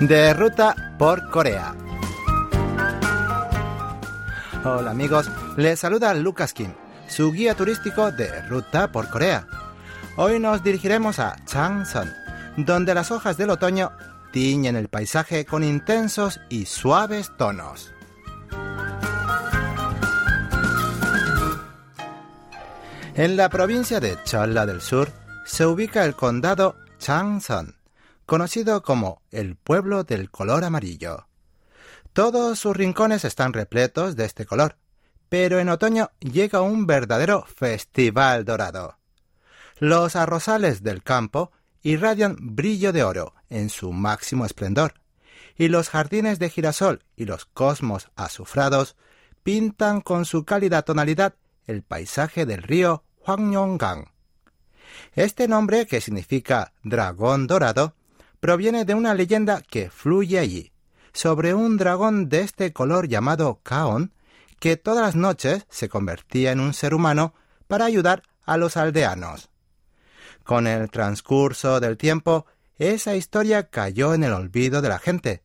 De ruta por Corea. Hola amigos, les saluda Lucas Kim, su guía turístico de ruta por Corea. Hoy nos dirigiremos a Changsan, donde las hojas del otoño tiñen el paisaje con intensos y suaves tonos. En la provincia de Cholla del Sur se ubica el condado Changsan, conocido como el pueblo del color amarillo. Todos sus rincones están repletos de este color, pero en otoño llega un verdadero festival dorado. Los arrozales del campo irradian brillo de oro en su máximo esplendor, y los jardines de girasol y los cosmos azufrados pintan con su cálida tonalidad el paisaje del río Hwangyonggang. Este nombre, que significa dragón dorado, proviene de una leyenda que fluye allí, sobre un dragón de este color llamado Kaon, que todas las noches se convertía en un ser humano para ayudar a los aldeanos. Con el transcurso del tiempo, esa historia cayó en el olvido de la gente,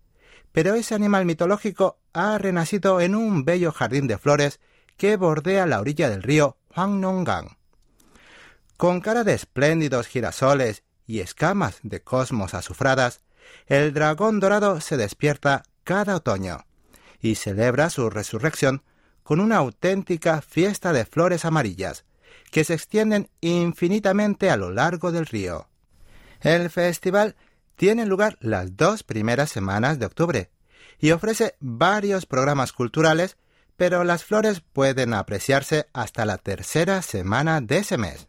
pero ese animal mitológico ha renacido en un bello jardín de flores que bordea la orilla del río Hwangnonggang. Con cara de espléndidos girasoles y escamas de cosmos azufradas, el dragón dorado se despierta cada otoño y celebra su resurrección con una auténtica fiesta de flores amarillas que se extienden infinitamente a lo largo del río. El festival tiene lugar las dos primeras semanas de octubre y ofrece varios programas culturales, pero las flores pueden apreciarse hasta la tercera semana de ese mes.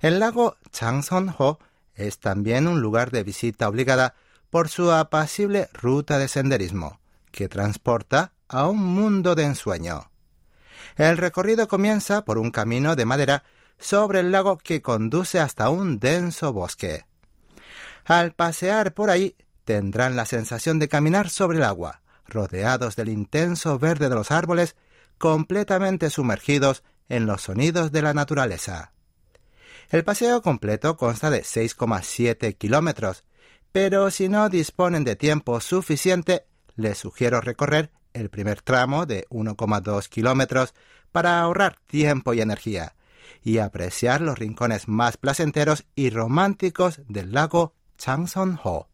El lago Changson-ho es también un lugar de visita obligada por su apacible ruta de senderismo, que transporta a un mundo de ensueño. El recorrido comienza por un camino de madera sobre el lago que conduce hasta un denso bosque. Al pasear por ahí tendrán la sensación de caminar sobre el agua, rodeados del intenso verde de los árboles, completamente sumergidos en los sonidos de la naturaleza. El paseo completo consta de 6,7 kilómetros, pero si no disponen de tiempo suficiente, les sugiero recorrer el primer tramo de 1,2 kilómetros para ahorrar tiempo y energía y apreciar los rincones más placenteros y románticos del lago Changson-ho.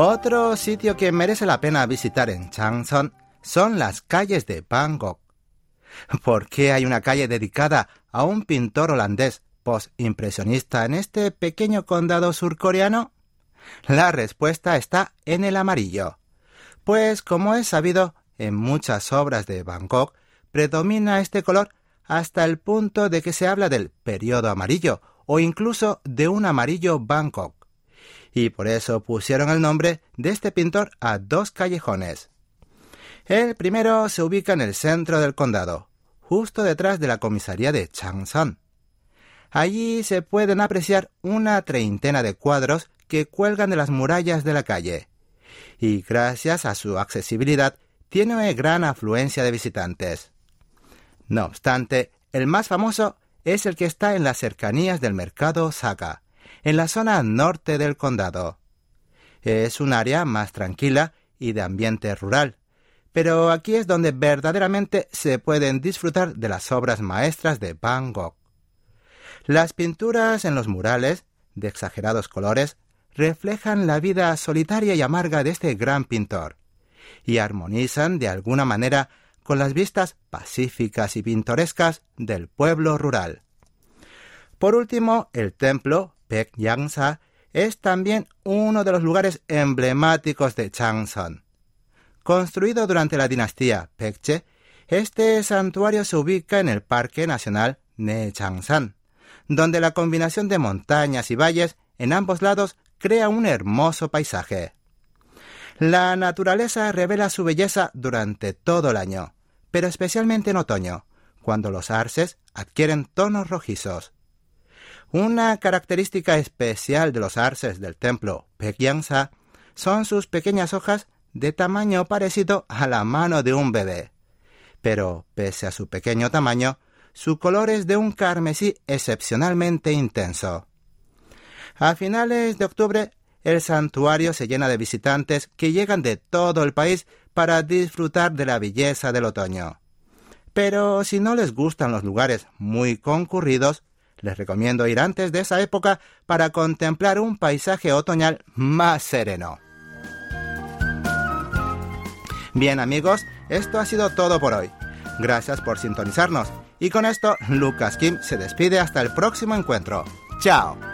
Otro sitio que merece la pena visitar en Changson son las calles de Bangkok. ¿Por qué hay una calle dedicada a un pintor holandés post-impresionista en este pequeño condado surcoreano? La respuesta está en el amarillo. Pues, como es sabido, en muchas obras de Bangkok predomina este color hasta el punto de que se habla del periodo amarillo o incluso de un amarillo Bangkok. Y por eso pusieron el nombre de este pintor a dos callejones. El primero se ubica en el centro del condado, justo detrás de la comisaría de Changsan. Allí se pueden apreciar una treintena de cuadros que cuelgan de las murallas de la calle. Y gracias a su accesibilidad tiene gran afluencia de visitantes. No obstante, el más famoso es el que está en las cercanías del mercado Saka, en la zona norte del condado. Es un área más tranquila y de ambiente rural, pero aquí es donde verdaderamente se pueden disfrutar de las obras maestras de Van Gogh. Las pinturas en los murales, de exagerados colores, reflejan la vida solitaria y amarga de este gran pintor, y armonizan de alguna manera con las vistas pacíficas y pintorescas del pueblo rural. Por último, el templo Yangsa es también uno de los lugares emblemáticos de Changson. Construido durante la dinastía Pekche, este santuario se ubica en el Parque Nacional Nechangsan, donde la combinación de montañas y valles en ambos lados crea un hermoso paisaje. La naturaleza revela su belleza durante todo el año, pero especialmente en otoño, cuando los arces adquieren tonos rojizos. Una característica especial de los arces del templo Pekyangsa son sus pequeñas hojas de tamaño parecido a la mano de un bebé, pero pese a su pequeño tamaño, su color es de un carmesí excepcionalmente intenso. A finales de octubre, el santuario se llena de visitantes que llegan de todo el país para disfrutar de la belleza del otoño. Pero si no les gustan los lugares muy concurridos, les recomiendo ir antes de esa época para contemplar un paisaje otoñal más sereno. Bien amigos, esto ha sido todo por hoy. Gracias por sintonizarnos. Y con esto, Lucas Kim se despide hasta el próximo encuentro. ¡Chao!